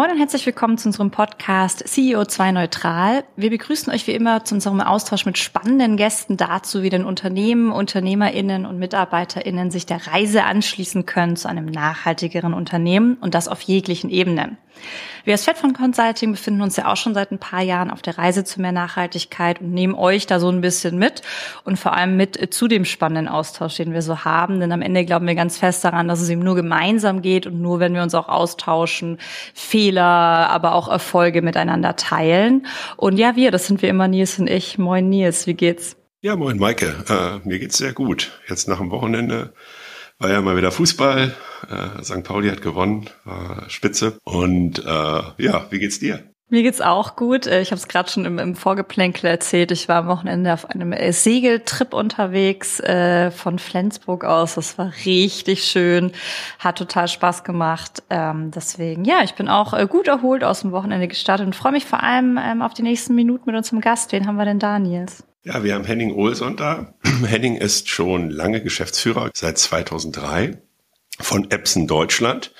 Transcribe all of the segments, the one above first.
Moin und herzlich willkommen zu unserem Podcast CEO2 Neutral. Wir begrüßen euch wie immer zu unserem Austausch mit spannenden Gästen dazu, wie denn Unternehmen, UnternehmerInnen und MitarbeiterInnen sich der Reise anschließen können zu einem nachhaltigeren Unternehmen und das auf jeglichen Ebenen. Wir als Fed Consulting befinden uns ja auch schon seit ein paar Jahren auf der Reise zu mehr Nachhaltigkeit und nehmen euch da so ein bisschen mit und vor allem mit zu dem spannenden Austausch, den wir so haben. Denn am Ende glauben wir ganz fest daran, dass es eben nur gemeinsam geht und nur wenn wir uns auch austauschen, Fehler, aber auch Erfolge miteinander teilen. Und ja, wir, das sind wir immer Nils und ich. Moin Nils, wie geht's? Ja, moin Maike. Äh, mir geht's sehr gut. Jetzt nach dem Wochenende war ja mal wieder Fußball. Äh, St. Pauli hat gewonnen, war spitze. Und äh, ja, wie geht's dir? Mir geht's auch gut. Äh, ich habe es gerade schon im, im Vorgeplänkel erzählt. Ich war am Wochenende auf einem äh, Segeltrip unterwegs äh, von Flensburg aus. Das war richtig schön, hat total Spaß gemacht. Ähm, deswegen, ja, ich bin auch äh, gut erholt aus dem Wochenende gestartet und freue mich vor allem ähm, auf die nächsten Minuten mit unserem Gast. Wen haben wir denn da, Nils? Ja, wir haben Henning Olson da. Henning ist schon lange Geschäftsführer, seit 2003 von Epson Deutschland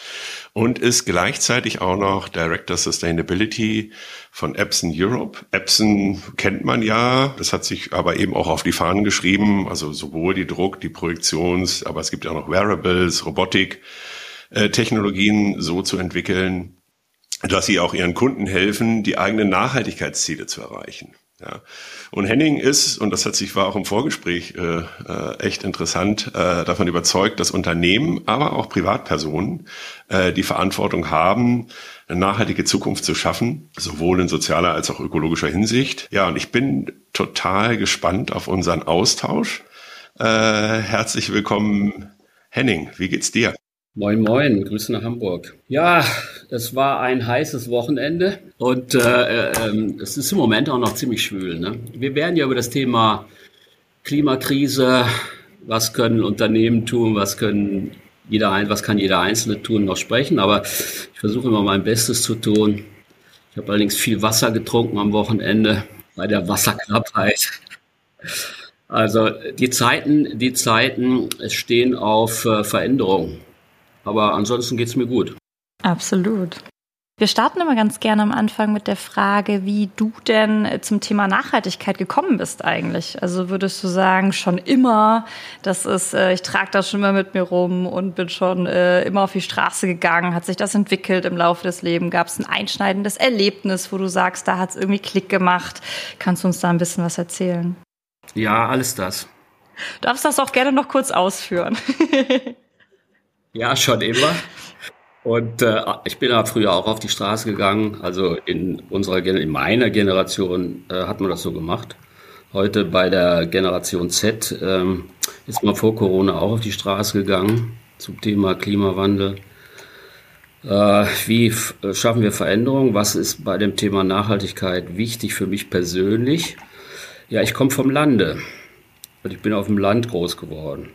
und ist gleichzeitig auch noch Director Sustainability von Epson Europe. Epson kennt man ja, das hat sich aber eben auch auf die Fahnen geschrieben, also sowohl die Druck, die Projektions, aber es gibt ja auch noch Wearables, Robotik, äh, Technologien so zu entwickeln, dass sie auch ihren Kunden helfen, die eigenen Nachhaltigkeitsziele zu erreichen. Ja. Und Henning ist, und das hat sich war auch im Vorgespräch äh, äh, echt interessant, äh, davon überzeugt, dass Unternehmen, aber auch Privatpersonen äh, die Verantwortung haben, eine nachhaltige Zukunft zu schaffen, sowohl in sozialer als auch ökologischer Hinsicht. Ja, und ich bin total gespannt auf unseren Austausch. Äh, herzlich willkommen, Henning. Wie geht's dir? Moin, moin, Grüße nach Hamburg. Ja, es war ein heißes Wochenende und äh, äh, es ist im Moment auch noch ziemlich schwül. Ne? Wir werden ja über das Thema Klimakrise, was können Unternehmen tun, was können jeder ein, was kann jeder Einzelne tun, noch sprechen. Aber ich versuche immer mein Bestes zu tun. Ich habe allerdings viel Wasser getrunken am Wochenende bei der Wasserknappheit. Also die Zeiten, die Zeiten stehen auf äh, Veränderung. Aber ansonsten geht es mir gut. Absolut. Wir starten immer ganz gerne am Anfang mit der Frage, wie du denn zum Thema Nachhaltigkeit gekommen bist eigentlich. Also würdest du sagen, schon immer, das ist, äh, ich trage das schon immer mit mir rum und bin schon äh, immer auf die Straße gegangen. Hat sich das entwickelt im Laufe des Lebens? Gab es ein einschneidendes Erlebnis, wo du sagst, da hat es irgendwie Klick gemacht? Kannst du uns da ein bisschen was erzählen? Ja, alles das. Du darfst das auch gerne noch kurz ausführen. Ja, schon immer. Und äh, ich bin da früher auch auf die Straße gegangen. Also in unserer, in meiner Generation äh, hat man das so gemacht. Heute bei der Generation Z ähm, ist man vor Corona auch auf die Straße gegangen zum Thema Klimawandel. Äh, wie schaffen wir Veränderungen? Was ist bei dem Thema Nachhaltigkeit wichtig für mich persönlich? Ja, ich komme vom Lande und ich bin auf dem Land groß geworden.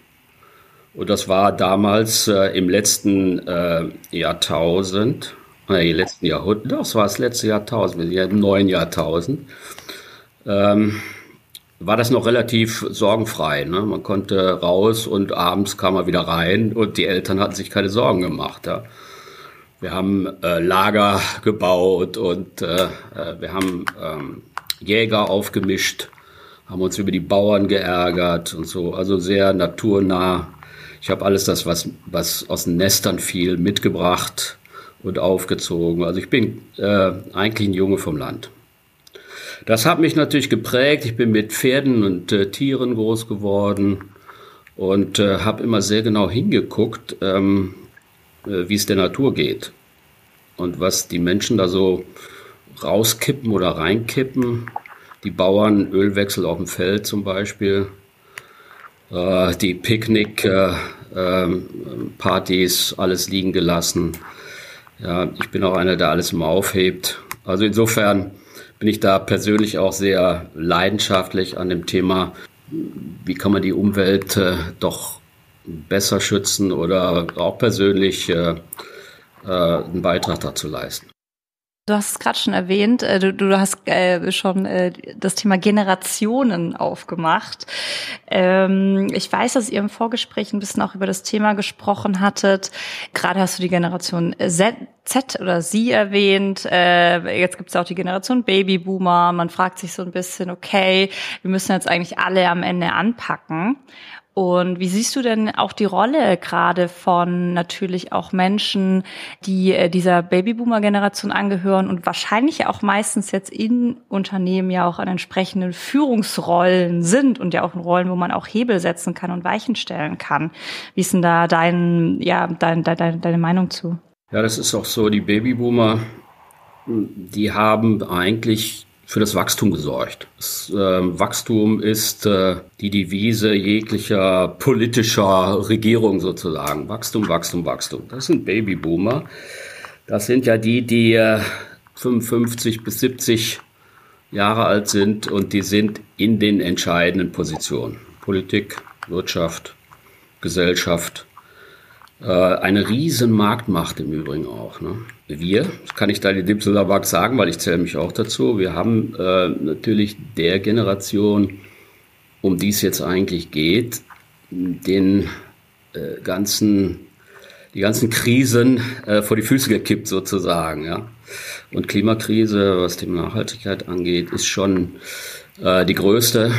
Und das war damals äh, im letzten äh, Jahrtausend, äh, im letzten Jahrhundert, das war das letzte Jahrtausend, im neuen Jahrtausend, ähm, war das noch relativ sorgenfrei. Ne? Man konnte raus und abends kam man wieder rein und die Eltern hatten sich keine Sorgen gemacht. Ja? Wir haben äh, Lager gebaut und äh, äh wir haben ähm, Jäger aufgemischt, haben uns über die Bauern geärgert und so, also sehr naturnah ich habe alles das, was, was aus den Nestern fiel, mitgebracht und aufgezogen. Also ich bin äh, eigentlich ein Junge vom Land. Das hat mich natürlich geprägt. Ich bin mit Pferden und äh, Tieren groß geworden und äh, habe immer sehr genau hingeguckt, ähm, äh, wie es der Natur geht und was die Menschen da so rauskippen oder reinkippen. Die Bauern, Ölwechsel auf dem Feld zum Beispiel, die Picknick-Partys, äh, alles liegen gelassen. Ja, ich bin auch einer, der alles immer aufhebt. Also insofern bin ich da persönlich auch sehr leidenschaftlich an dem Thema, wie kann man die Umwelt äh, doch besser schützen oder auch persönlich äh, äh, einen Beitrag dazu leisten. Du hast es gerade schon erwähnt, äh, du, du hast äh, schon äh, das Thema Generationen aufgemacht. Ähm, ich weiß, dass ihr im Vorgespräch ein bisschen auch über das Thema gesprochen hattet. Gerade hast du die Generation Z, Z oder Sie erwähnt. Äh, jetzt gibt es auch die Generation Babyboomer. Man fragt sich so ein bisschen, okay, wir müssen jetzt eigentlich alle am Ende anpacken. Und wie siehst du denn auch die Rolle gerade von natürlich auch Menschen, die äh, dieser Babyboomer-Generation angehören und wahrscheinlich auch meistens jetzt in Unternehmen ja auch an entsprechenden Führungsrollen sind und ja auch in Rollen, wo man auch Hebel setzen kann und Weichen stellen kann. Wie ist denn da dein, ja, dein, dein, deine Meinung zu? Ja, das ist auch so. Die Babyboomer, die haben eigentlich für das Wachstum gesorgt. Das äh, Wachstum ist äh, die Devise jeglicher politischer Regierung sozusagen. Wachstum, Wachstum, Wachstum. Das sind Babyboomer. Das sind ja die, die äh, 55 bis 70 Jahre alt sind und die sind in den entscheidenden Positionen. Politik, Wirtschaft, Gesellschaft, eine riesen Marktmacht im Übrigen auch. Ne? Wir, kann ich da in dem Zusammenhang sagen, weil ich zähle mich auch dazu, wir haben äh, natürlich der Generation, um die es jetzt eigentlich geht, den äh, ganzen, die ganzen Krisen äh, vor die Füße gekippt sozusagen. Ja? Und Klimakrise, was die Nachhaltigkeit angeht, ist schon äh, die größte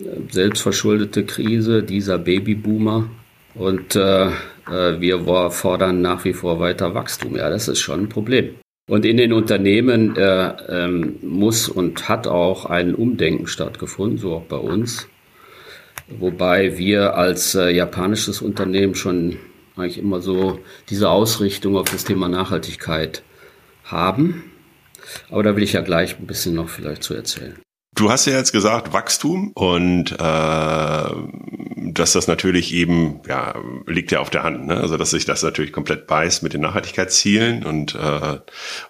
äh, selbstverschuldete Krise dieser Babyboomer. Und äh, äh, wir fordern nach wie vor weiter Wachstum. Ja, das ist schon ein Problem. Und in den Unternehmen äh, ähm, muss und hat auch ein Umdenken stattgefunden, so auch bei uns. Wobei wir als äh, japanisches Unternehmen schon eigentlich immer so diese Ausrichtung auf das Thema Nachhaltigkeit haben. Aber da will ich ja gleich ein bisschen noch vielleicht zu erzählen. Du hast ja jetzt gesagt Wachstum und äh, dass das natürlich eben, ja, liegt ja auf der Hand, ne? Also dass sich das natürlich komplett beißt mit den Nachhaltigkeitszielen und, äh,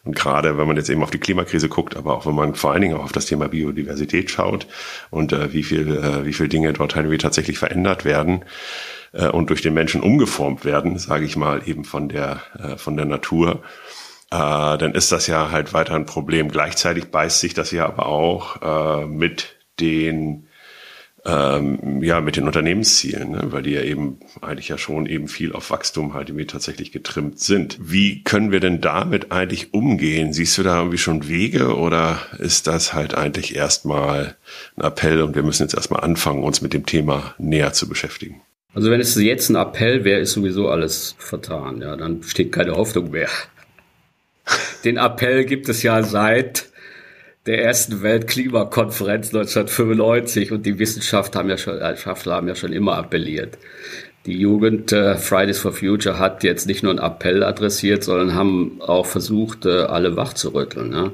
und gerade wenn man jetzt eben auf die Klimakrise guckt, aber auch wenn man vor allen Dingen auch auf das Thema Biodiversität schaut und äh, wie viel, äh, wie viel Dinge dort halt tatsächlich verändert werden äh, und durch den Menschen umgeformt werden, sage ich mal, eben von der, äh, von der Natur äh, dann ist das ja halt weiter ein Problem. Gleichzeitig beißt sich das ja aber auch äh, mit den ähm, ja mit den Unternehmenszielen, ne? weil die ja eben eigentlich ja schon eben viel auf Wachstum halt irgendwie tatsächlich getrimmt sind. Wie können wir denn damit eigentlich umgehen? Siehst du da irgendwie schon Wege oder ist das halt eigentlich erstmal ein Appell und wir müssen jetzt erstmal anfangen, uns mit dem Thema näher zu beschäftigen? Also wenn es jetzt ein Appell wäre, ist sowieso alles vertan. Ja, dann besteht keine Hoffnung mehr. Den Appell gibt es ja seit der ersten Weltklimakonferenz 1995 und die Wissenschaft haben ja schon, Wissenschaftler haben ja schon immer appelliert. Die Jugend äh, Fridays for Future hat jetzt nicht nur einen Appell adressiert, sondern haben auch versucht, äh, alle wach zu rütteln. Ja.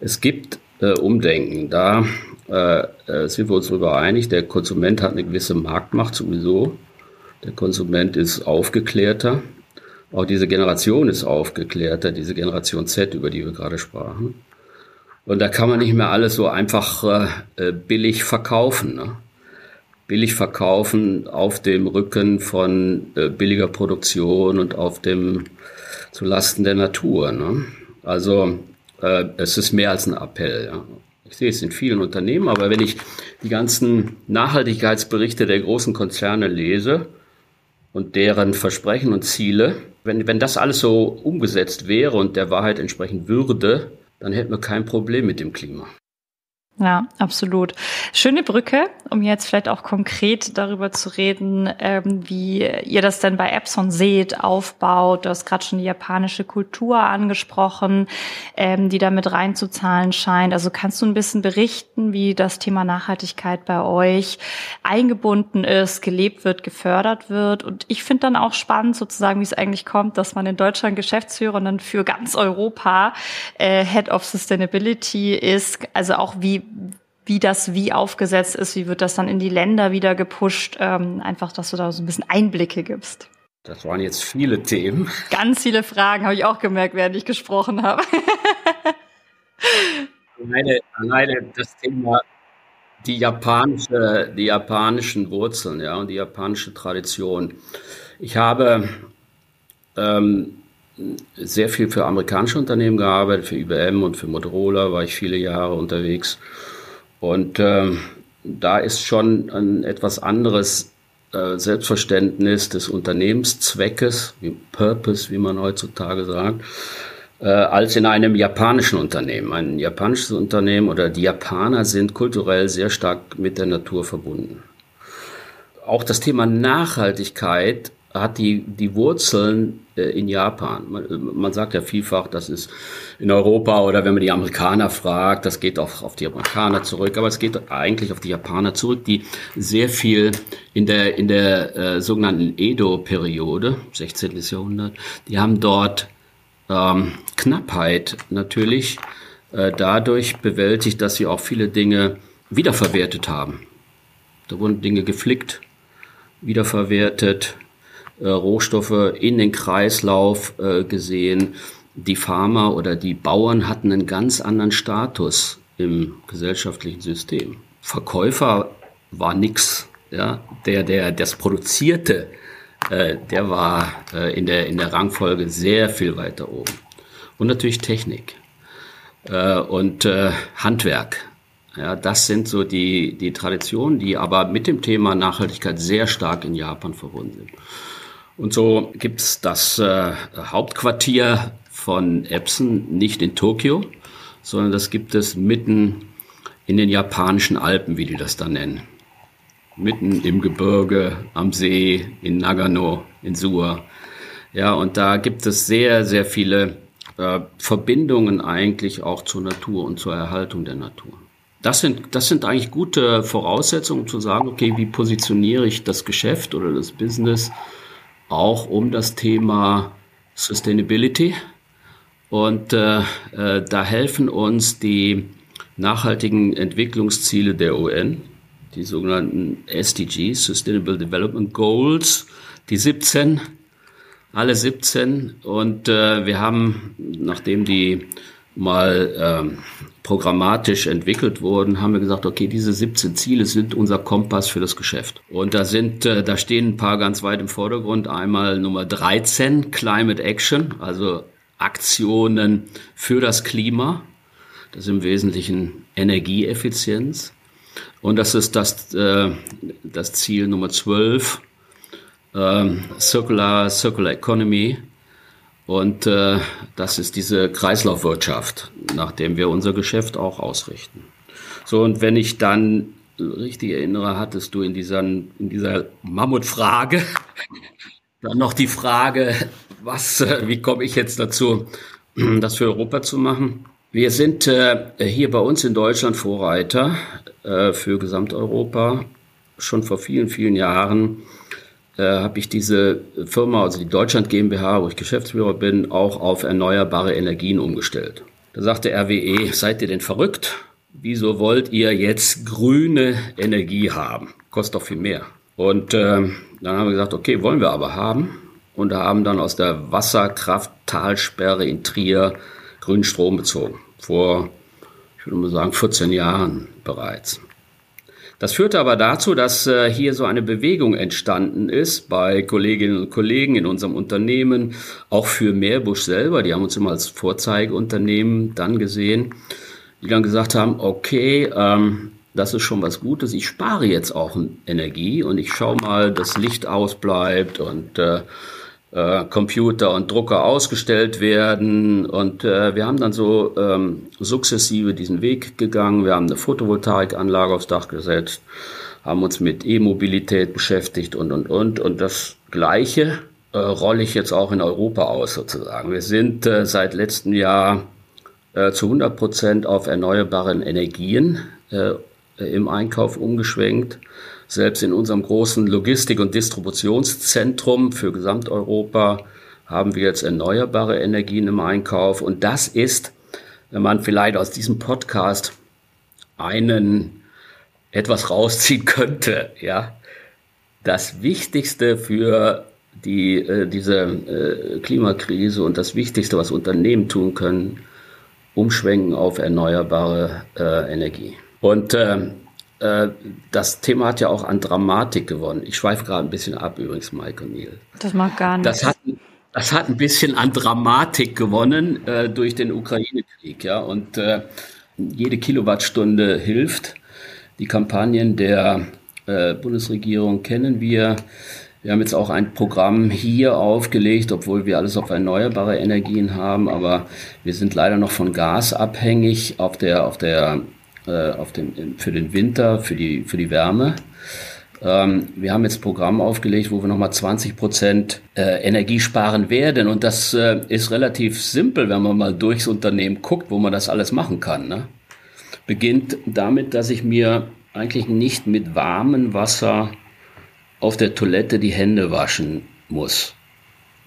Es gibt äh, Umdenken. Da äh, äh, sind wir uns darüber einig, der Konsument hat eine gewisse Marktmacht sowieso. Der Konsument ist aufgeklärter. Auch diese Generation ist aufgeklärter, diese Generation Z, über die wir gerade sprachen. Und da kann man nicht mehr alles so einfach äh, billig verkaufen. Ne? Billig verkaufen auf dem Rücken von äh, billiger Produktion und auf dem zulasten der Natur. Ne? Also äh, es ist mehr als ein Appell. Ja? Ich sehe es in vielen Unternehmen, aber wenn ich die ganzen Nachhaltigkeitsberichte der großen Konzerne lese und deren Versprechen und Ziele, wenn, wenn das alles so umgesetzt wäre und der Wahrheit entsprechend würde, dann hätten wir kein Problem mit dem Klima. Ja, absolut. Schöne Brücke, um jetzt vielleicht auch konkret darüber zu reden, ähm, wie ihr das denn bei Epson seht, aufbaut. Du hast gerade schon die japanische Kultur angesprochen, ähm, die da mit reinzuzahlen scheint. Also kannst du ein bisschen berichten, wie das Thema Nachhaltigkeit bei euch eingebunden ist, gelebt wird, gefördert wird? Und ich finde dann auch spannend sozusagen, wie es eigentlich kommt, dass man in Deutschland Geschäftsführer und dann für ganz Europa äh, Head of Sustainability ist. Also auch wie wie das wie aufgesetzt ist, wie wird das dann in die Länder wieder gepusht, ähm, einfach, dass du da so ein bisschen Einblicke gibst. Das waren jetzt viele Themen. Ganz viele Fragen habe ich auch gemerkt, während ich gesprochen habe. alleine, alleine das Thema die japanische, die japanischen Wurzeln, ja, und die japanische Tradition. Ich habe ähm, sehr viel für amerikanische Unternehmen gearbeitet, für IBM und für Motorola war ich viele Jahre unterwegs. Und ähm, da ist schon ein etwas anderes äh, Selbstverständnis des Unternehmenszweckes, wie Purpose, wie man heutzutage sagt, äh, als in einem japanischen Unternehmen. Ein japanisches Unternehmen oder die Japaner sind kulturell sehr stark mit der Natur verbunden. Auch das Thema Nachhaltigkeit hat die, die Wurzeln in Japan. Man, man, sagt ja vielfach, das ist in Europa oder wenn man die Amerikaner fragt, das geht auch auf die Amerikaner zurück, aber es geht eigentlich auf die Japaner zurück, die sehr viel in der, in der äh, sogenannten Edo-Periode, 16. Jahrhundert, die haben dort ähm, Knappheit natürlich äh, dadurch bewältigt, dass sie auch viele Dinge wiederverwertet haben. Da wurden Dinge geflickt, wiederverwertet, äh, Rohstoffe in den Kreislauf äh, gesehen. Die Farmer oder die Bauern hatten einen ganz anderen Status im gesellschaftlichen System. Verkäufer war nix. Ja, der, der das produzierte, äh, der war äh, in, der, in der Rangfolge sehr viel weiter oben. Und natürlich Technik äh, und äh, Handwerk. Ja, das sind so die, die Traditionen, die aber mit dem Thema Nachhaltigkeit sehr stark in Japan verbunden sind. Und so gibt es das äh, Hauptquartier von Epson nicht in Tokio, sondern das gibt es mitten in den japanischen Alpen, wie die das da nennen. Mitten im Gebirge, am See, in Nagano, in Suwa. Ja, und da gibt es sehr, sehr viele äh, Verbindungen eigentlich auch zur Natur und zur Erhaltung der Natur. Das sind, das sind eigentlich gute Voraussetzungen, um zu sagen, okay, wie positioniere ich das Geschäft oder das Business auch um das Thema Sustainability. Und äh, äh, da helfen uns die nachhaltigen Entwicklungsziele der UN, die sogenannten SDGs, Sustainable Development Goals, die 17, alle 17. Und äh, wir haben, nachdem die mal ähm, programmatisch entwickelt wurden, haben wir gesagt, okay, diese 17 Ziele sind unser Kompass für das Geschäft. Und da sind, äh, da stehen ein paar ganz weit im Vordergrund. Einmal Nummer 13, Climate Action, also Aktionen für das Klima. Das ist im Wesentlichen Energieeffizienz. Und das ist das, äh, das Ziel Nummer 12, äh, Circular, Circular Economy, und äh, das ist diese Kreislaufwirtschaft, nach dem wir unser Geschäft auch ausrichten. So, und wenn ich dann richtig erinnere, hattest du in dieser, in dieser Mammutfrage dann noch die Frage, was, äh, wie komme ich jetzt dazu, das für Europa zu machen? Wir sind äh, hier bei uns in Deutschland Vorreiter äh, für Gesamteuropa. Schon vor vielen, vielen Jahren äh, habe ich diese Firma, also die Deutschland GmbH, wo ich Geschäftsführer bin, auch auf erneuerbare Energien umgestellt. Da sagte RWE, seid ihr denn verrückt? Wieso wollt ihr jetzt grüne Energie haben? Kostet doch viel mehr. Und äh, dann haben wir gesagt, okay, wollen wir aber haben. Und haben dann aus der Wasserkrafttalsperre in Trier grünen Strom bezogen. Vor, ich würde mal sagen, 14 Jahren bereits. Das führte aber dazu, dass äh, hier so eine Bewegung entstanden ist bei Kolleginnen und Kollegen in unserem Unternehmen, auch für Meerbusch selber. Die haben uns immer als Vorzeigeunternehmen dann gesehen, die dann gesagt haben, okay, ähm, das ist schon was Gutes. Ich spare jetzt auch Energie und ich schaue mal, dass Licht ausbleibt und äh, äh, Computer und Drucker ausgestellt werden. Und äh, wir haben dann so ähm, sukzessive diesen Weg gegangen. Wir haben eine Photovoltaikanlage aufs Dach gesetzt, haben uns mit E-Mobilität beschäftigt und, und, und. Und das Gleiche äh, rolle ich jetzt auch in Europa aus sozusagen. Wir sind äh, seit letztem Jahr äh, zu 100 Prozent auf erneuerbaren Energien äh, im Einkauf umgeschwenkt. Selbst in unserem großen Logistik- und Distributionszentrum für Gesamteuropa haben wir jetzt erneuerbare Energien im Einkauf. Und das ist, wenn man vielleicht aus diesem Podcast einen etwas rausziehen könnte, ja, das Wichtigste für die, äh, diese äh, Klimakrise und das Wichtigste, was Unternehmen tun können, umschwenken auf erneuerbare äh, Energie. Und ähm, äh, das Thema hat ja auch an Dramatik gewonnen. Ich schweife gerade ein bisschen ab übrigens, Mike Neil. Das mag gar nicht. Das hat, Das hat ein bisschen an Dramatik gewonnen äh, durch den Ukraine-Krieg, ja. Und äh, jede Kilowattstunde hilft. Die Kampagnen der äh, Bundesregierung kennen wir. Wir haben jetzt auch ein Programm hier aufgelegt, obwohl wir alles auf erneuerbare Energien haben, aber wir sind leider noch von Gas abhängig auf der, auf der, äh, auf dem, für den Winter, für die, für die Wärme. Ähm, wir haben jetzt Programm aufgelegt, wo wir nochmal 20 Prozent äh, Energie sparen werden. Und das äh, ist relativ simpel, wenn man mal durchs Unternehmen guckt, wo man das alles machen kann. Ne? Beginnt damit, dass ich mir eigentlich nicht mit warmem Wasser auf der Toilette die Hände waschen muss.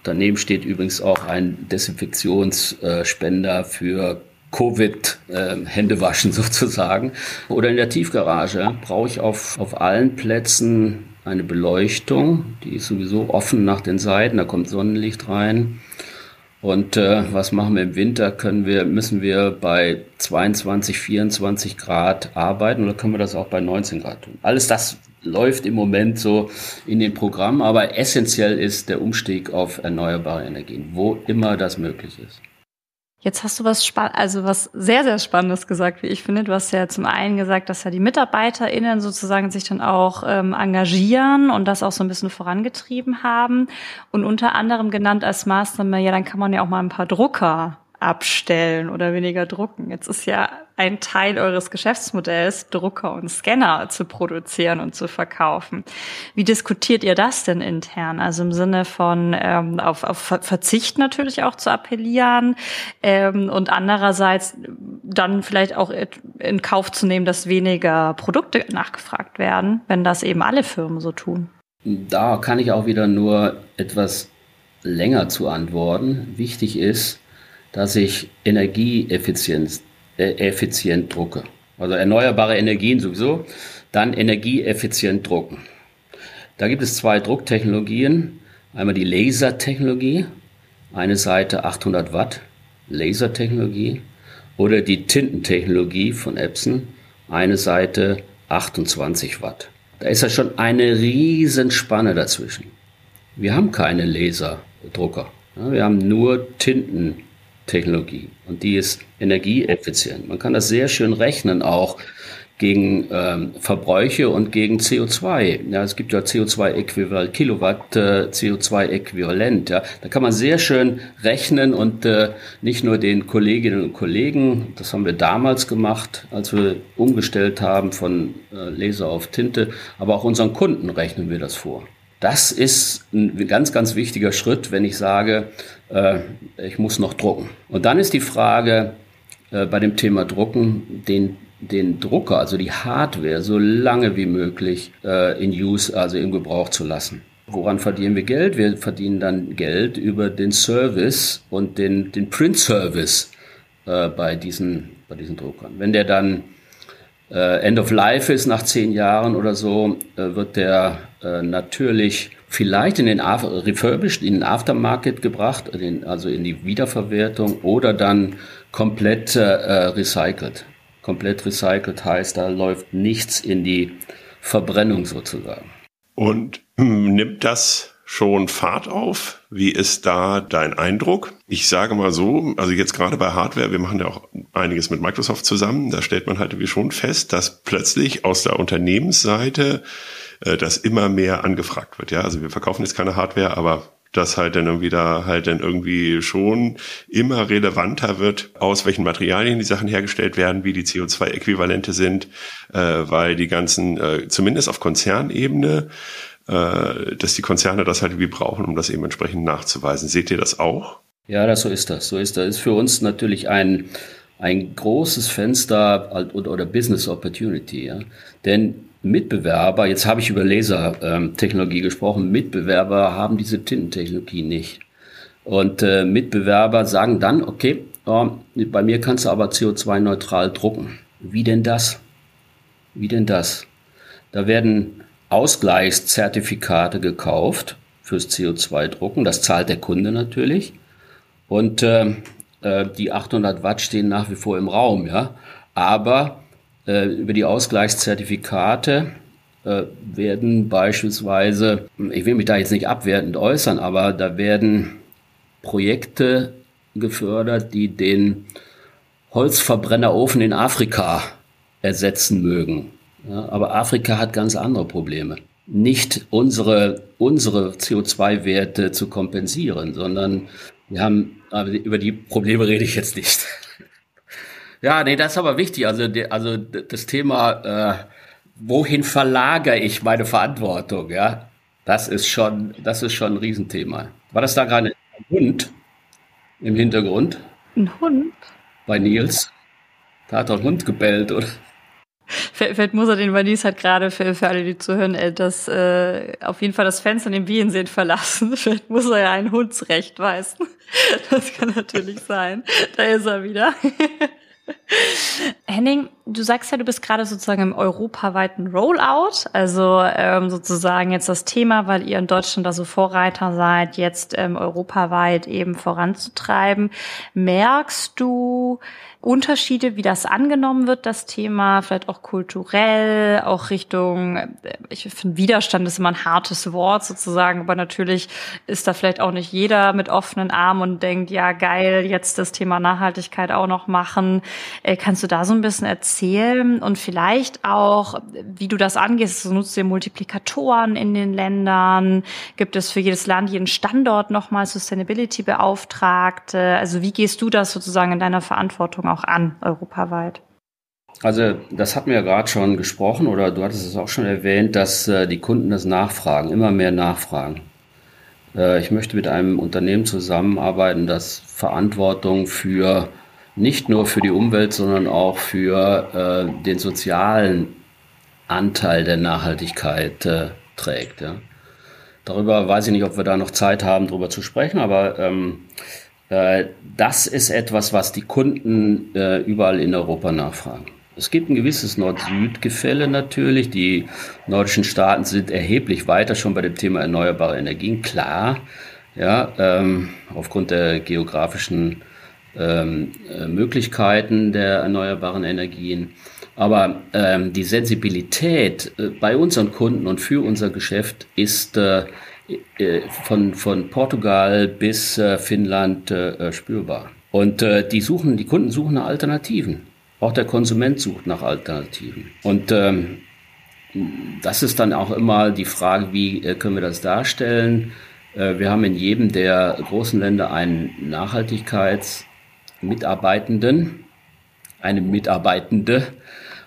Daneben steht übrigens auch ein Desinfektionsspender für Covid-Händewaschen äh, sozusagen. Oder in der Tiefgarage brauche ich auf, auf allen Plätzen eine Beleuchtung. Die ist sowieso offen nach den Seiten, da kommt Sonnenlicht rein. Und äh, was machen wir im Winter? Können wir, müssen wir bei 22, 24 Grad arbeiten oder können wir das auch bei 19 Grad tun? Alles das läuft im Moment so in den Programmen, aber essentiell ist der Umstieg auf erneuerbare Energien, wo immer das möglich ist. Jetzt hast du was spann also was sehr sehr spannendes gesagt, wie ich finde. Du hast ja zum einen gesagt, dass ja die MitarbeiterInnen sozusagen sich dann auch ähm, engagieren und das auch so ein bisschen vorangetrieben haben und unter anderem genannt als Maßnahme, ja, dann kann man ja auch mal ein paar Drucker abstellen oder weniger drucken. Jetzt ist ja ein Teil eures Geschäftsmodells, Drucker und Scanner zu produzieren und zu verkaufen. Wie diskutiert ihr das denn intern? Also im Sinne von ähm, auf, auf Verzicht natürlich auch zu appellieren ähm, und andererseits dann vielleicht auch in Kauf zu nehmen, dass weniger Produkte nachgefragt werden, wenn das eben alle Firmen so tun. Da kann ich auch wieder nur etwas länger zu antworten. Wichtig ist, dass ich äh, effizient drucke. Also erneuerbare Energien sowieso, dann energieeffizient drucken. Da gibt es zwei Drucktechnologien. Einmal die Lasertechnologie, eine Seite 800 Watt Lasertechnologie oder die Tintentechnologie von Epson, eine Seite 28 Watt. Da ist ja schon eine Riesenspanne dazwischen. Wir haben keine Laserdrucker. Wir haben nur Tinten. Technologie und die ist energieeffizient. Man kann das sehr schön rechnen auch gegen ähm, Verbräuche und gegen CO2. Ja, es gibt ja CO2-Äquivalent, Kilowatt äh, CO2-Äquivalent. Ja, da kann man sehr schön rechnen und äh, nicht nur den Kolleginnen und Kollegen, das haben wir damals gemacht, als wir umgestellt haben von äh, Laser auf Tinte, aber auch unseren Kunden rechnen wir das vor. Das ist ein ganz, ganz wichtiger Schritt, wenn ich sage, äh, ich muss noch drucken. Und dann ist die Frage äh, bei dem Thema Drucken, den, den Drucker, also die Hardware, so lange wie möglich äh, in Use, also im Gebrauch zu lassen. Woran verdienen wir Geld? Wir verdienen dann Geld über den Service und den, den Print-Service äh, bei, diesen, bei diesen Druckern. Wenn der dann äh, End of Life ist nach zehn Jahren oder so, äh, wird der natürlich vielleicht in den refurbished, in den Aftermarket gebracht, also in die Wiederverwertung oder dann komplett äh, recycelt. Komplett recycelt heißt, da läuft nichts in die Verbrennung sozusagen. Und hm, nimmt das schon Fahrt auf? Wie ist da dein Eindruck? Ich sage mal so, also jetzt gerade bei Hardware, wir machen ja auch einiges mit Microsoft zusammen, da stellt man halt irgendwie schon fest, dass plötzlich aus der Unternehmensseite äh, immer mehr angefragt wird. Ja, also wir verkaufen jetzt keine Hardware, aber das halt dann irgendwie da halt dann irgendwie schon immer relevanter wird, aus welchen Materialien die Sachen hergestellt werden, wie die CO2-Äquivalente sind, äh, weil die ganzen, äh, zumindest auf Konzernebene, äh, dass die Konzerne das halt wie brauchen, um das eben entsprechend nachzuweisen. Seht ihr das auch? Ja, das so ist das. So ist das. Ist für uns natürlich ein ein großes Fenster oder Business Opportunity. Ja? Denn Mitbewerber, jetzt habe ich über Lasertechnologie gesprochen, Mitbewerber haben diese Tintentechnologie nicht. Und äh, Mitbewerber sagen dann, okay, äh, bei mir kannst du aber CO2-neutral drucken. Wie denn das? Wie denn das? Da werden Ausgleichszertifikate gekauft fürs CO2-Drucken. Das zahlt der Kunde natürlich. Und äh, äh, die 800 Watt stehen nach wie vor im Raum, ja. Aber über die Ausgleichszertifikate äh, werden beispielsweise, ich will mich da jetzt nicht abwertend äußern, aber da werden Projekte gefördert, die den Holzverbrennerofen in Afrika ersetzen mögen. Ja, aber Afrika hat ganz andere Probleme. Nicht unsere, unsere CO2-Werte zu kompensieren, sondern wir haben, aber über die Probleme rede ich jetzt nicht. Ja, nee, das ist aber wichtig. Also, also das Thema, äh, wohin verlagere ich meine Verantwortung, ja? Das ist schon, das ist schon ein Riesenthema. War das da gerade ein Hund im Hintergrund? Ein Hund? Bei Nils? Da hat doch ein Hund gebellt, oder? Vielleicht muss er den Vanis halt gerade für, für alle, die zuhören, äh, das äh, auf jeden Fall das Fenster in dem Bienen sehen verlassen. Vielleicht muss er ja ein Hundsrecht weisen. Das kann natürlich sein. Da ist er wieder. Henning, du sagst ja, du bist gerade sozusagen im europaweiten Rollout, also ähm, sozusagen jetzt das Thema, weil ihr in Deutschland da so Vorreiter seid, jetzt ähm, europaweit eben voranzutreiben. Merkst du, Unterschiede, wie das angenommen wird, das Thema, vielleicht auch kulturell, auch Richtung, äh, ich finde Widerstand ist immer ein hartes Wort sozusagen, aber natürlich ist da vielleicht auch nicht jeder mit offenen Armen und denkt, ja geil, jetzt das Thema Nachhaltigkeit auch noch machen. Äh, kannst du da so ein bisschen erzählen und vielleicht auch, wie du das angehst, so nutzt ihr Multiplikatoren in den Ländern, gibt es für jedes Land, jeden Standort nochmal Sustainability-Beauftragte, also wie gehst du das sozusagen in deiner Verantwortung auch an, europaweit? Also das hatten wir gerade schon gesprochen oder du hattest es auch schon erwähnt, dass äh, die Kunden das nachfragen, immer mehr nachfragen. Äh, ich möchte mit einem Unternehmen zusammenarbeiten, das Verantwortung für nicht nur für die Umwelt, sondern auch für äh, den sozialen Anteil der Nachhaltigkeit äh, trägt. Ja. Darüber weiß ich nicht, ob wir da noch Zeit haben, darüber zu sprechen, aber ähm, äh, das ist etwas, was die Kunden äh, überall in Europa nachfragen. Es gibt ein gewisses Nord-Süd-Gefälle natürlich. Die nordischen Staaten sind erheblich weiter schon bei dem Thema erneuerbare Energien, klar. Ja, ähm, aufgrund der geografischen ähm, äh, Möglichkeiten der erneuerbaren Energien. Aber ähm, die Sensibilität äh, bei unseren Kunden und für unser Geschäft ist äh, äh, von, von Portugal bis äh, Finnland spürbar. Und die suchen, die Kunden suchen nach Alternativen. Auch der Konsument sucht nach Alternativen. Und ähm, das ist dann auch immer die Frage, wie können wir das darstellen? wir haben in jedem der großen Länder einen Nachhaltigkeitsmitarbeitenden, eine Mitarbeitende.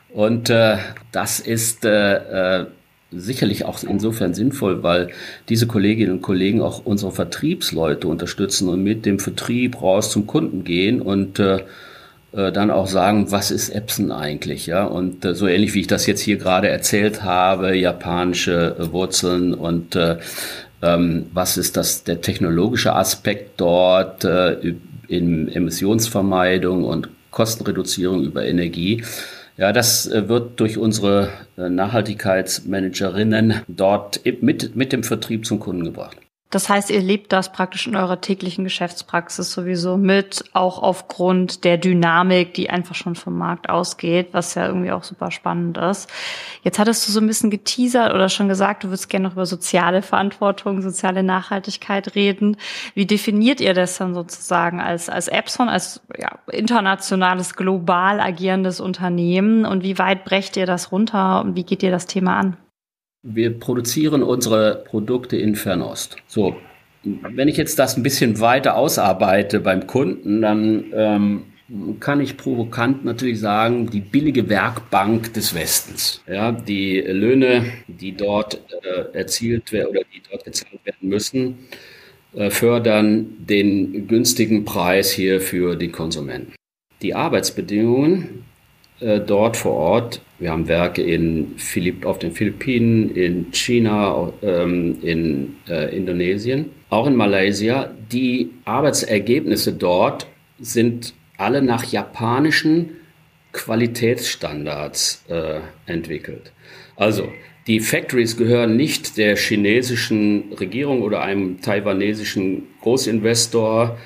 Und äh, das ist äh, sicherlich auch insofern sinnvoll, weil diese Kolleginnen und Kollegen auch unsere Vertriebsleute unterstützen und mit dem Vertrieb raus zum Kunden gehen und äh, äh, dann auch sagen, was ist Epson eigentlich, ja? Und äh, so ähnlich wie ich das jetzt hier gerade erzählt habe, japanische äh, Wurzeln und äh, ähm, was ist das der technologische Aspekt dort äh, in Emissionsvermeidung und Kostenreduzierung über Energie. Ja, das äh, wird durch unsere äh, Nachhaltigkeitsmanagerinnen dort mit, mit dem Vertrieb zum Kunden gebracht. Das heißt, ihr lebt das praktisch in eurer täglichen Geschäftspraxis sowieso mit, auch aufgrund der Dynamik, die einfach schon vom Markt ausgeht, was ja irgendwie auch super spannend ist. Jetzt hattest du so ein bisschen geteasert oder schon gesagt, du würdest gerne noch über soziale Verantwortung, soziale Nachhaltigkeit reden. Wie definiert ihr das dann sozusagen als, als Epson, als ja, internationales, global agierendes Unternehmen und wie weit brecht ihr das runter und wie geht ihr das Thema an? Wir produzieren unsere Produkte in Fernost. So, wenn ich jetzt das ein bisschen weiter ausarbeite beim Kunden, dann ähm, kann ich provokant natürlich sagen, die billige Werkbank des Westens. Ja, die Löhne, die dort äh, erzielt werden oder die dort gezahlt werden müssen, äh, fördern den günstigen Preis hier für die Konsumenten. Die Arbeitsbedingungen äh, dort vor Ort. Wir haben Werke in Philipp, auf den Philippinen, in China, ähm, in äh, Indonesien, auch in Malaysia. Die Arbeitsergebnisse dort sind alle nach japanischen Qualitätsstandards äh, entwickelt. Also die Factories gehören nicht der chinesischen Regierung oder einem taiwanesischen Großinvestor,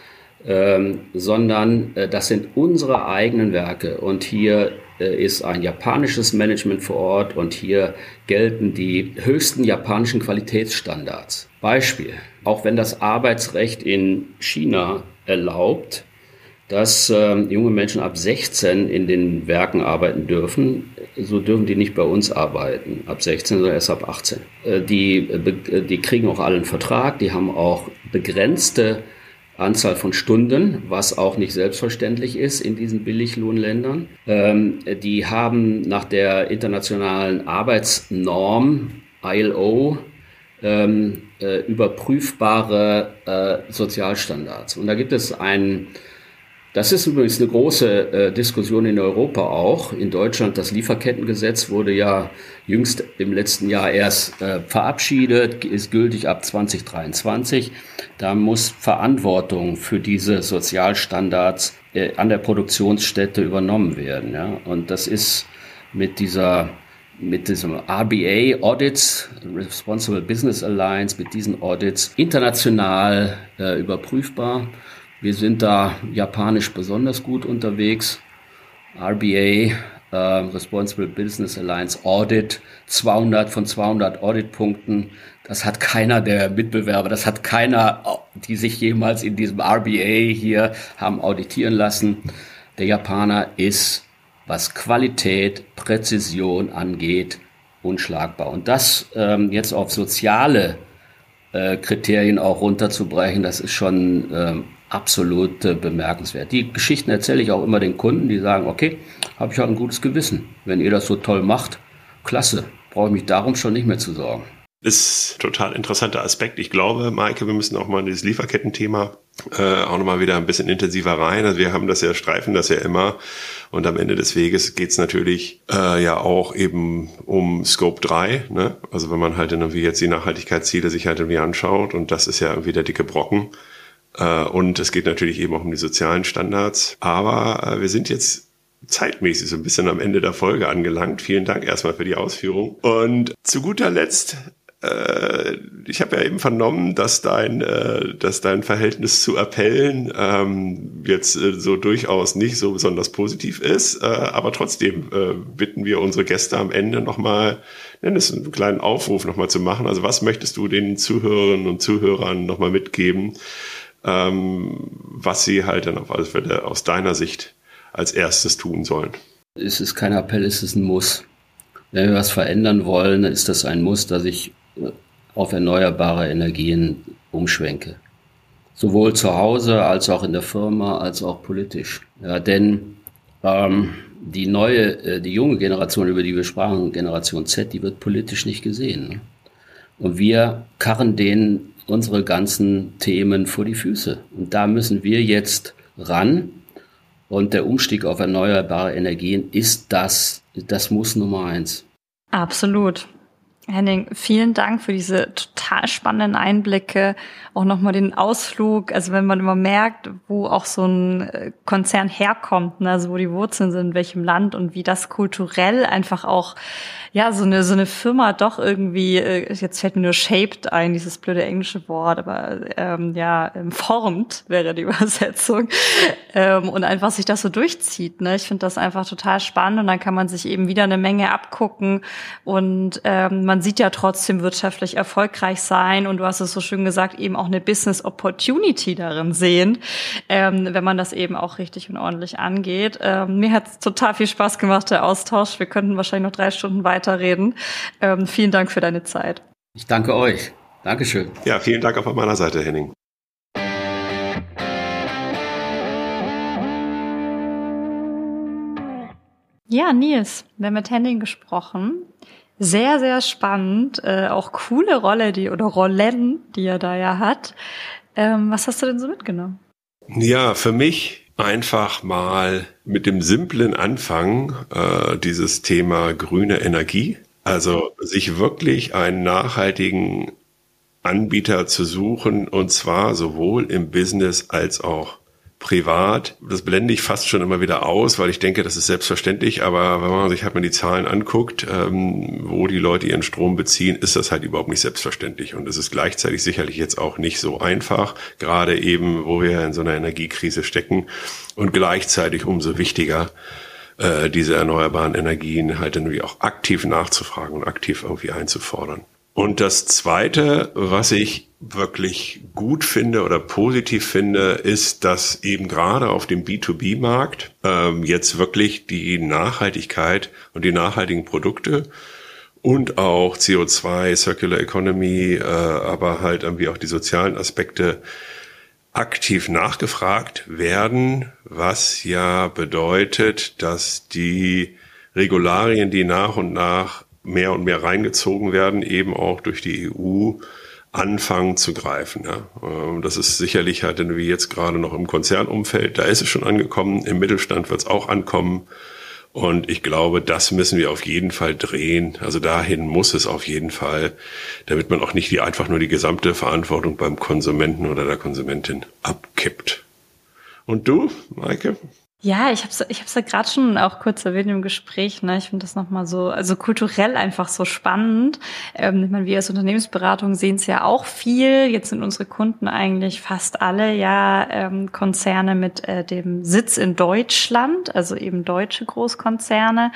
ähm, sondern äh, das sind unsere eigenen Werke. Und hier ist ein japanisches Management vor Ort und hier gelten die höchsten japanischen Qualitätsstandards. Beispiel, auch wenn das Arbeitsrecht in China erlaubt, dass äh, junge Menschen ab 16 in den Werken arbeiten dürfen, so dürfen die nicht bei uns arbeiten, ab 16, sondern erst ab 18. Äh, die, äh, die kriegen auch alle einen Vertrag, die haben auch begrenzte Anzahl von Stunden, was auch nicht selbstverständlich ist in diesen Billiglohnländern. Ähm, die haben nach der internationalen Arbeitsnorm ILO ähm, äh, überprüfbare äh, Sozialstandards. Und da gibt es einen das ist übrigens eine große äh, Diskussion in Europa auch. In Deutschland, das Lieferkettengesetz wurde ja jüngst im letzten Jahr erst äh, verabschiedet, ist gültig ab 2023. Da muss Verantwortung für diese Sozialstandards äh, an der Produktionsstätte übernommen werden. Ja? Und das ist mit dieser mit diesem RBA Audits, Responsible Business Alliance, mit diesen Audits international äh, überprüfbar. Wir sind da japanisch besonders gut unterwegs. RBA, äh, Responsible Business Alliance Audit, 200 von 200 Auditpunkten. Das hat keiner der Mitbewerber, das hat keiner, die sich jemals in diesem RBA hier haben auditieren lassen. Der Japaner ist, was Qualität, Präzision angeht, unschlagbar. Und das ähm, jetzt auf soziale äh, Kriterien auch runterzubrechen, das ist schon ähm, absolut äh, bemerkenswert. Die Geschichten erzähle ich auch immer den Kunden, die sagen, okay, habe ich auch ein gutes Gewissen. Wenn ihr das so toll macht, klasse, brauche ich mich darum schon nicht mehr zu sorgen. Ist total interessanter Aspekt. Ich glaube, Maike, wir müssen auch mal in dieses Lieferkettenthema äh, auch nochmal wieder ein bisschen intensiver rein. Also wir haben das ja, streifen das ja immer. Und am Ende des Weges geht's natürlich äh, ja auch eben um Scope 3. Ne? Also wenn man halt irgendwie jetzt die Nachhaltigkeitsziele sich halt irgendwie anschaut und das ist ja irgendwie der dicke Brocken und es geht natürlich eben auch um die sozialen Standards. Aber äh, wir sind jetzt zeitmäßig so ein bisschen am Ende der Folge angelangt. Vielen Dank erstmal für die Ausführung. Und zu guter Letzt äh, ich habe ja eben vernommen, dass dein, dass dein Verhältnis zu Appellen ähm, jetzt so durchaus nicht so besonders positiv ist. aber trotzdem bitten wir unsere Gäste am Ende nochmal, nenn es einen kleinen Aufruf nochmal zu machen. Also was möchtest du den Zuhörerinnen und Zuhörern nochmal mitgeben, was sie halt dann auf alle Fälle aus deiner Sicht als erstes tun sollen. Es ist kein Appell, es ist ein Muss. Wenn wir was verändern wollen, dann ist das ein Muss, dass ich äh, auf erneuerbare Energien umschwenke. Sowohl zu Hause als auch in der Firma, als auch politisch. Ja, denn ähm, die neue, äh, die junge Generation, über die wir sprachen, Generation Z, die wird politisch nicht gesehen. Und wir karren denen unsere ganzen Themen vor die Füße. Und da müssen wir jetzt ran. Und der Umstieg auf erneuerbare Energien ist das, das muss Nummer eins. Absolut. Henning, vielen Dank für diese total spannenden Einblicke, auch nochmal den Ausflug, also wenn man immer merkt, wo auch so ein äh, Konzern herkommt, ne, also wo die Wurzeln sind, in welchem Land und wie das kulturell einfach auch ja, so eine, so eine Firma doch irgendwie, äh, jetzt fällt mir nur shaped ein, dieses blöde englische Wort, aber ähm, ja, ähm, formt wäre die Übersetzung. Ähm, und einfach sich das so durchzieht. Ne? Ich finde das einfach total spannend und dann kann man sich eben wieder eine Menge abgucken und ähm, man sieht ja trotzdem wirtschaftlich erfolgreich sein und du hast es so schön gesagt, eben auch eine Business Opportunity darin sehen, ähm, wenn man das eben auch richtig und ordentlich angeht. Ähm, mir hat total viel Spaß gemacht, der Austausch. Wir könnten wahrscheinlich noch drei Stunden weiter weiterreden. Ähm, vielen Dank für deine Zeit. Ich danke euch. Dankeschön. Ja, vielen Dank auch von meiner Seite, Henning. Ja, Nils, wir haben mit Henning gesprochen. Sehr, sehr spannend. Äh, auch coole Rolle, die oder Rollen, die er da ja hat. Ähm, was hast du denn so mitgenommen? Ja, für mich einfach mal mit dem simplen Anfang äh, dieses Thema grüne Energie. Also sich wirklich einen nachhaltigen Anbieter zu suchen und zwar sowohl im Business als auch privat. Das blende ich fast schon immer wieder aus, weil ich denke, das ist selbstverständlich. Aber wenn man sich halt mal die Zahlen anguckt, ähm, wo die Leute ihren Strom beziehen, ist das halt überhaupt nicht selbstverständlich. Und es ist gleichzeitig sicherlich jetzt auch nicht so einfach, gerade eben, wo wir in so einer Energiekrise stecken. Und gleichzeitig umso wichtiger, äh, diese erneuerbaren Energien halt irgendwie auch aktiv nachzufragen und aktiv irgendwie einzufordern. Und das Zweite, was ich wirklich gut finde oder positiv finde, ist, dass eben gerade auf dem B2B-Markt ähm, jetzt wirklich die Nachhaltigkeit und die nachhaltigen Produkte und auch CO2, Circular Economy, äh, aber halt irgendwie auch die sozialen Aspekte aktiv nachgefragt werden, was ja bedeutet, dass die Regularien, die nach und nach mehr und mehr reingezogen werden, eben auch durch die EU anfangen zu greifen. Ja. Ähm, das ist sicherlich halt wie jetzt gerade noch im Konzernumfeld, da ist es schon angekommen, im Mittelstand wird es auch ankommen. Und ich glaube, das müssen wir auf jeden Fall drehen. Also dahin muss es auf jeden Fall, damit man auch nicht die, einfach nur die gesamte Verantwortung beim Konsumenten oder der Konsumentin abkippt. Und du, Maike? Ja, ich habe es ich hab's ja gerade schon auch kurz erwähnt im Gespräch. Ne? Ich finde das nochmal so, also kulturell einfach so spannend. Ähm, ich meine, wir als Unternehmensberatung sehen es ja auch viel. Jetzt sind unsere Kunden eigentlich fast alle ja ähm, Konzerne mit äh, dem Sitz in Deutschland, also eben deutsche Großkonzerne.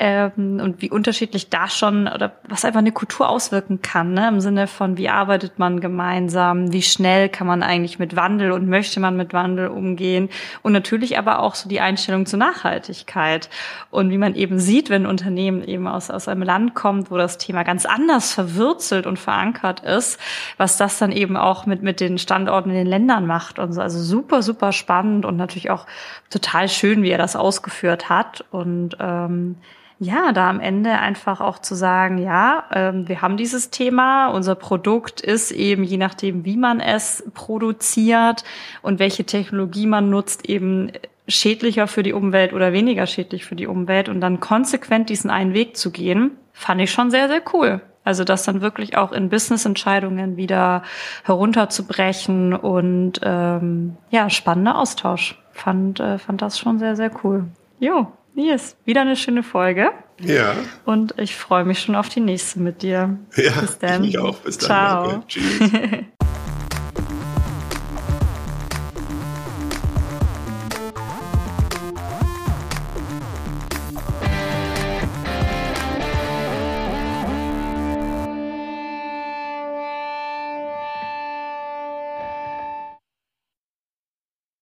Ähm, und wie unterschiedlich da schon oder was einfach eine Kultur auswirken kann, ne? im Sinne von, wie arbeitet man gemeinsam, wie schnell kann man eigentlich mit Wandel und möchte man mit Wandel umgehen. Und natürlich aber auch auch so die Einstellung zur Nachhaltigkeit. Und wie man eben sieht, wenn ein Unternehmen eben aus, aus einem Land kommt, wo das Thema ganz anders verwurzelt und verankert ist, was das dann eben auch mit, mit den Standorten in den Ländern macht und so. Also super, super spannend und natürlich auch total schön, wie er das ausgeführt hat. Und ähm, ja, da am Ende einfach auch zu sagen, ja, ähm, wir haben dieses Thema, unser Produkt ist eben, je nachdem, wie man es produziert und welche Technologie man nutzt, eben schädlicher für die Umwelt oder weniger schädlich für die Umwelt und dann konsequent diesen einen Weg zu gehen, fand ich schon sehr, sehr cool. Also das dann wirklich auch in Business-Entscheidungen wieder herunterzubrechen und ähm, ja, spannender Austausch. Fand, äh, fand das schon sehr, sehr cool. Jo, Nils, wieder eine schöne Folge. Ja. Und ich freue mich schon auf die nächste mit dir. Ja, Bis dann. Ich auch. Bis dann. Ciao. Tschüss.